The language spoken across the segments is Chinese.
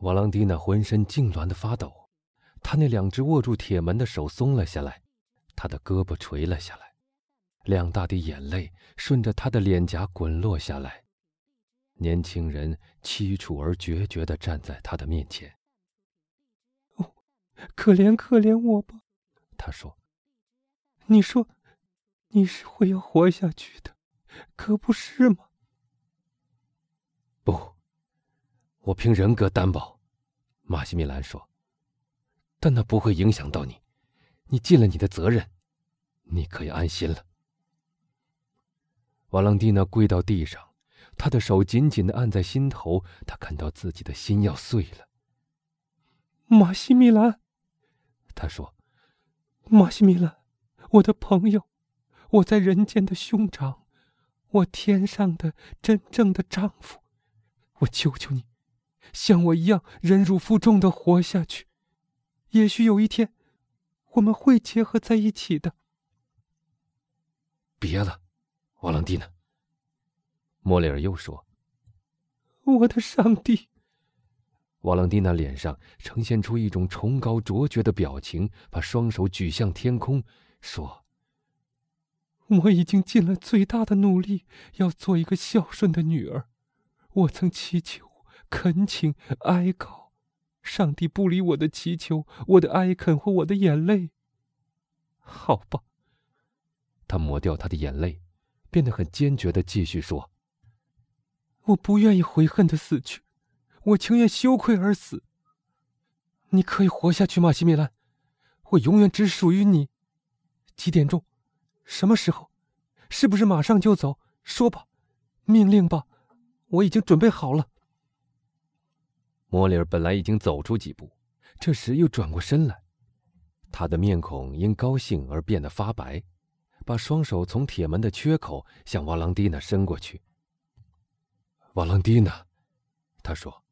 瓦朗蒂娜浑身痉挛的发抖，她那两只握住铁门的手松了下来，她的胳膊垂了下来，两大滴眼泪顺着她的脸颊滚落下来。年轻人凄楚而决绝地站在他的面前。“哦，可怜可怜我吧！”他说。“你说，你是会要活下去的，可不是吗？”“不，我凭人格担保。”马西米兰说。“但那不会影响到你，你尽了你的责任，你可以安心了。”瓦朗蒂娜跪到地上。她的手紧紧的按在心头，她感到自己的心要碎了。马西米兰，他说：“马西米兰，我的朋友，我在人间的兄长，我天上的真正的丈夫，我求求你，像我一样忍辱负重的活下去。也许有一天，我们会结合在一起的。”别了，瓦朗蒂娜。莫里尔又说：“我的上帝！”瓦朗蒂娜脸上呈现出一种崇高卓绝的表情，把双手举向天空，说：“我已经尽了最大的努力，要做一个孝顺的女儿。我曾祈求、恳请、哀告，上帝不理我的祈求、我的哀恳或我的眼泪。好吧。”他抹掉他的眼泪，变得很坚决的继续说。我不愿意悔恨的死去，我情愿羞愧而死。你可以活下去，马西米兰，我永远只属于你。几点钟？什么时候？是不是马上就走？说吧，命令吧，我已经准备好了。莫里尔本来已经走出几步，这时又转过身来，他的面孔因高兴而变得发白，把双手从铁门的缺口向瓦朗蒂娜伸过去。瓦朗蒂娜，他说：“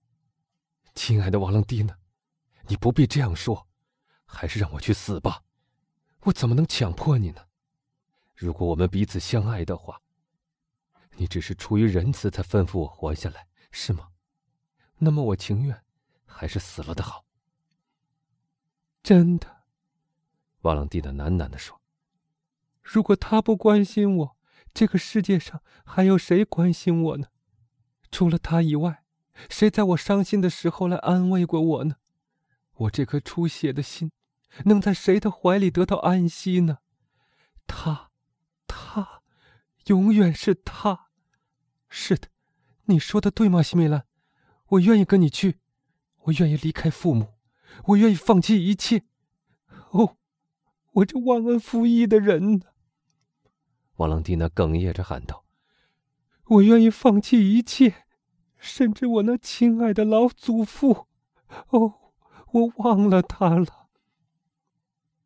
亲爱的瓦朗蒂娜，你不必这样说，还是让我去死吧。我怎么能强迫你呢？如果我们彼此相爱的话，你只是出于仁慈才吩咐我活下来，是吗？那么我情愿还是死了的好。”真的，瓦朗蒂娜喃喃的说：“如果他不关心我，这个世界上还有谁关心我呢？”除了他以外，谁在我伤心的时候来安慰过我呢？我这颗出血的心，能在谁的怀里得到安息呢？他，他，永远是他。是的，你说的对吗，西米兰？我愿意跟你去，我愿意离开父母，我愿意放弃一切。哦，我这忘恩负义的人呢？瓦朗蒂娜哽咽着喊道。我愿意放弃一切，甚至我那亲爱的老祖父。哦，我忘了他了。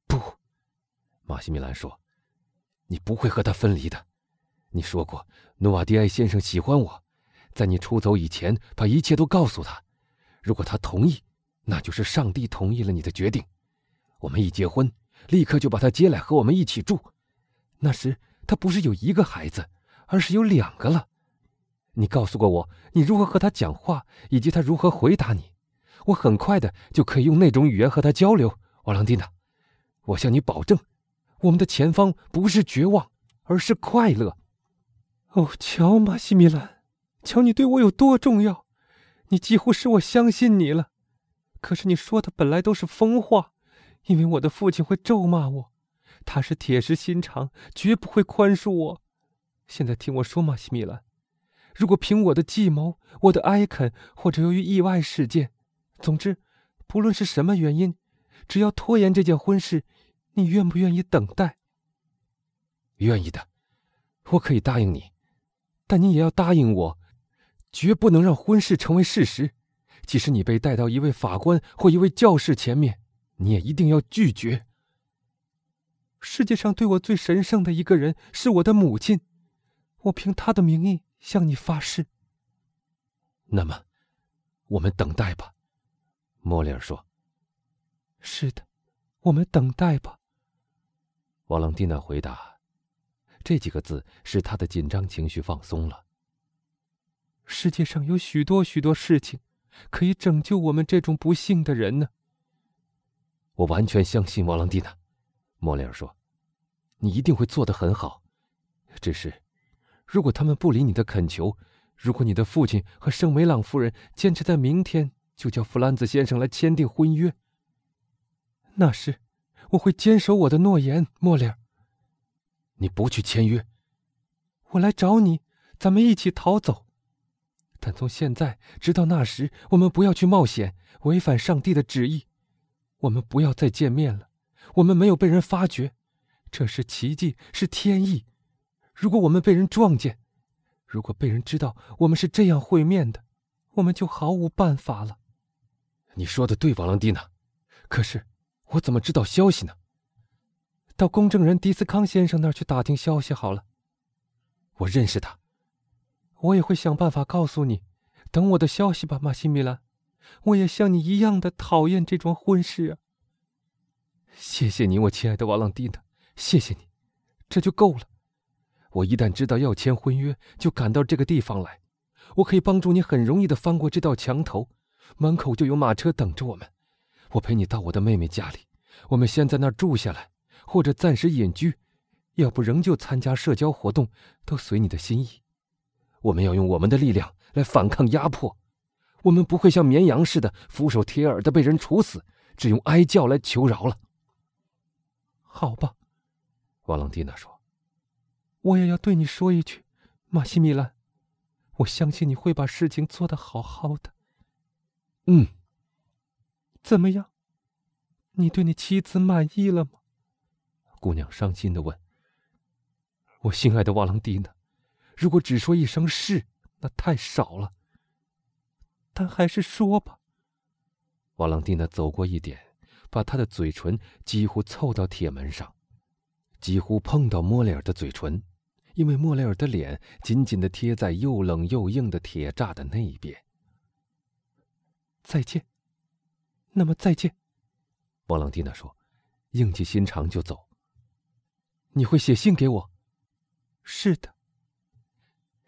不，马西米兰说：“你不会和他分离的。你说过，努瓦迪埃先生喜欢我，在你出走以前，把一切都告诉他。如果他同意，那就是上帝同意了你的决定。我们一结婚，立刻就把他接来和我们一起住。那时他不是有一个孩子，而是有两个了。”你告诉过我，你如何和他讲话，以及他如何回答你。我很快的就可以用那种语言和他交流。瓦朗蒂娜，我向你保证，我们的前方不是绝望，而是快乐。哦，乔，马西米兰，瞧你对我有多重要，你几乎使我相信你了。可是你说的本来都是疯话，因为我的父亲会咒骂我，他是铁石心肠，绝不会宽恕我。现在听我说，马西米兰。如果凭我的计谋、我的哀恳，或者由于意外事件，总之，不论是什么原因，只要拖延这件婚事，你愿不愿意等待？愿意的，我可以答应你，但你也要答应我，绝不能让婚事成为事实。即使你被带到一位法官或一位教士前面，你也一定要拒绝。世界上对我最神圣的一个人是我的母亲，我凭她的名义。向你发誓。那么，我们等待吧，莫里尔说。是的，我们等待吧。瓦朗蒂娜回答。这几个字使他的紧张情绪放松了。世界上有许多许多事情，可以拯救我们这种不幸的人呢？我完全相信王朗蒂娜，莫里尔说：“你一定会做得很好。只是，如果他们不理你的恳求，如果你的父亲和圣梅朗夫人坚持在明天就叫弗兰兹先生来签订婚约，那时我会坚守我的诺言。莫里尔，你不去签约，我来找你，咱们一起逃走。”但从现在直到那时，我们不要去冒险，违反上帝的旨意。我们不要再见面了。我们没有被人发觉，这是奇迹，是天意。如果我们被人撞见，如果被人知道我们是这样会面的，我们就毫无办法了。你说的对，瓦朗蒂娜。可是我怎么知道消息呢？到公证人迪斯康先生那儿去打听消息好了。我认识他。我也会想办法告诉你，等我的消息吧，马西米兰。我也像你一样的讨厌这桩婚事啊。谢谢你，我亲爱的瓦朗蒂娜，谢谢你，这就够了。我一旦知道要签婚约，就赶到这个地方来。我可以帮助你很容易的翻过这道墙头，门口就有马车等着我们。我陪你到我的妹妹家里，我们先在那儿住下来，或者暂时隐居，要不仍旧参加社交活动，都随你的心意。我们要用我们的力量来反抗压迫，我们不会像绵羊似的俯首帖耳的被人处死，只用哀叫来求饶了。好吧，瓦朗蒂娜说：“我也要对你说一句，马西米兰，我相信你会把事情做得好好的。”嗯，怎么样？你对你妻子满意了吗？姑娘伤心的问。我心爱的瓦朗蒂娜。如果只说一声是，那太少了。但还是说吧。瓦朗蒂娜走过一点，把她的嘴唇几乎凑到铁门上，几乎碰到莫雷尔的嘴唇，因为莫雷尔的脸紧紧的贴在又冷又硬的铁栅的那一边。再见。那么再见。瓦朗蒂娜说，硬起心肠就走。你会写信给我？是的。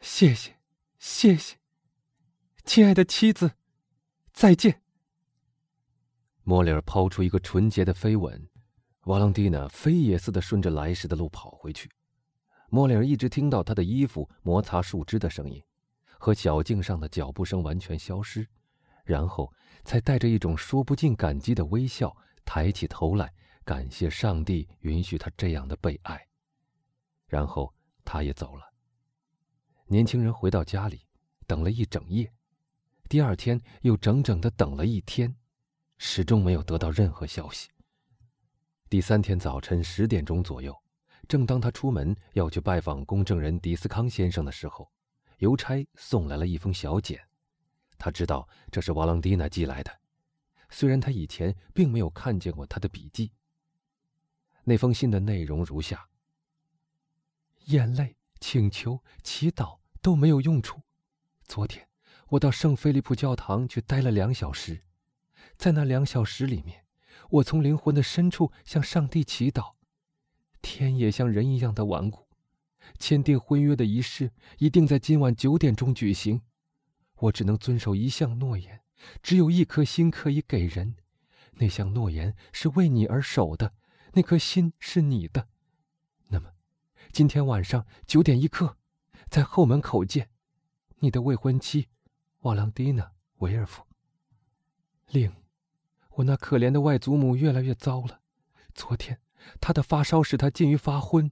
谢谢，谢谢，亲爱的妻子，再见。莫里尔抛出一个纯洁的飞吻，瓦朗蒂娜飞也似的顺着来时的路跑回去。莫里尔一直听到他的衣服摩擦树枝的声音，和小径上的脚步声完全消失，然后才带着一种说不尽感激的微笑，抬起头来，感谢上帝允许他这样的被爱。然后他也走了。年轻人回到家里，等了一整夜，第二天又整整的等了一天，始终没有得到任何消息。第三天早晨十点钟左右，正当他出门要去拜访公证人迪斯康先生的时候，邮差送来了一封小简。他知道这是瓦朗蒂娜寄来的，虽然他以前并没有看见过他的笔记。那封信的内容如下：眼泪。请求、祈祷都没有用处。昨天我到圣菲利普教堂去待了两小时，在那两小时里面，我从灵魂的深处向上帝祈祷。天也像人一样的顽固。签订婚约的仪式一定在今晚九点钟举行。我只能遵守一项诺言，只有一颗心可以给人。那项诺言是为你而守的，那颗心是你的。今天晚上九点一刻，在后门口见，你的未婚妻，瓦朗蒂娜·维尔夫。另，我那可怜的外祖母越来越糟了。昨天，她的发烧使她近于发昏；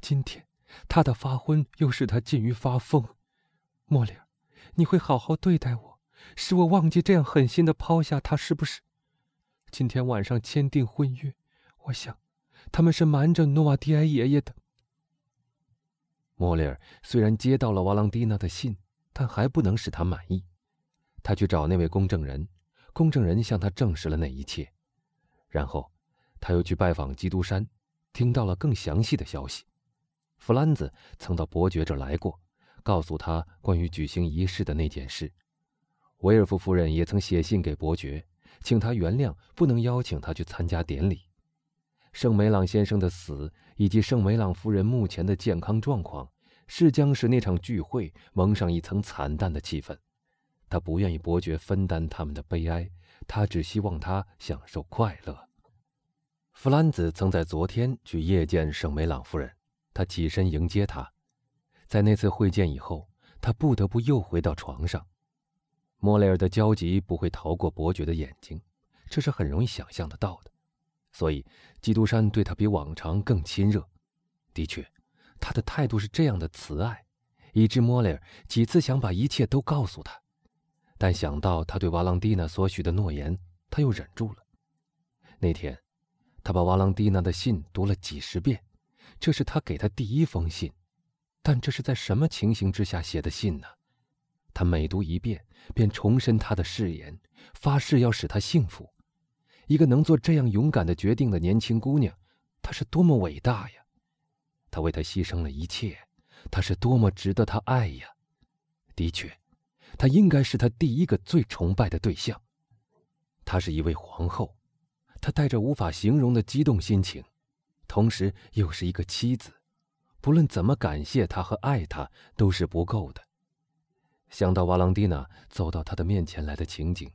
今天，她的发昏又使她近于发疯。莫里尔，你会好好对待我，使我忘记这样狠心的抛下她，是不是？今天晚上签订婚约，我想，他们是瞒着诺瓦迪埃爷爷的。莫里尔虽然接到了瓦朗蒂娜的信，但还不能使他满意。他去找那位公证人，公证人向他证实了那一切。然后，他又去拜访基督山，听到了更详细的消息。弗兰兹曾到伯爵这儿来过，告诉他关于举行仪式的那件事。维尔夫夫人也曾写信给伯爵，请他原谅不能邀请他去参加典礼。圣梅朗先生的死以及圣梅朗夫人目前的健康状况，是将使那场聚会蒙上一层惨淡的气氛。他不愿意伯爵分担他们的悲哀，他只希望他享受快乐。弗兰兹曾在昨天去夜见圣梅朗夫人，他起身迎接她。在那次会见以后，他不得不又回到床上。莫雷尔的焦急不会逃过伯爵的眼睛，这是很容易想象得到的。所以，基督山对他比往常更亲热。的确，他的态度是这样的慈爱，以致莫雷尔几次想把一切都告诉他，但想到他对瓦朗蒂娜所许的诺言，他又忍住了。那天。他把瓦朗蒂娜的信读了几十遍，这是他给他第一封信，但这是在什么情形之下写的信呢？他每读一遍，便重申他的誓言，发誓要使她幸福。一个能做这样勇敢的决定的年轻姑娘，她是多么伟大呀！她为他牺牲了一切，她是多么值得他爱呀！的确，她应该是他第一个最崇拜的对象。她是一位皇后。她带着无法形容的激动心情，同时又是一个妻子，不论怎么感谢他和爱他都是不够的。想到瓦朗蒂娜走到他的面前来的情景，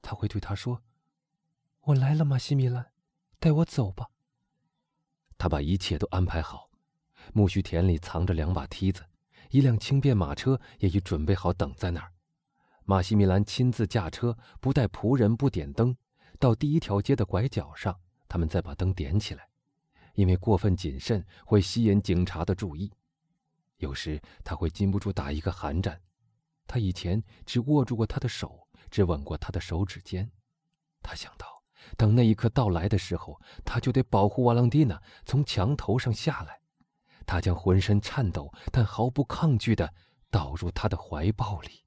他会对他说：“我来了，马西米兰，带我走吧。”他把一切都安排好，苜蓿田里藏着两把梯子，一辆轻便马车也已准备好等在那儿。马西米兰亲自驾车，不带仆人，不点灯。到第一条街的拐角上，他们再把灯点起来，因为过分谨慎会吸引警察的注意。有时他会禁不住打一个寒战。他以前只握住过他的手，只吻过他的手指尖。他想到，等那一刻到来的时候，他就得保护瓦朗蒂娜从墙头上下来。他将浑身颤抖但毫不抗拒地倒入他的怀抱里。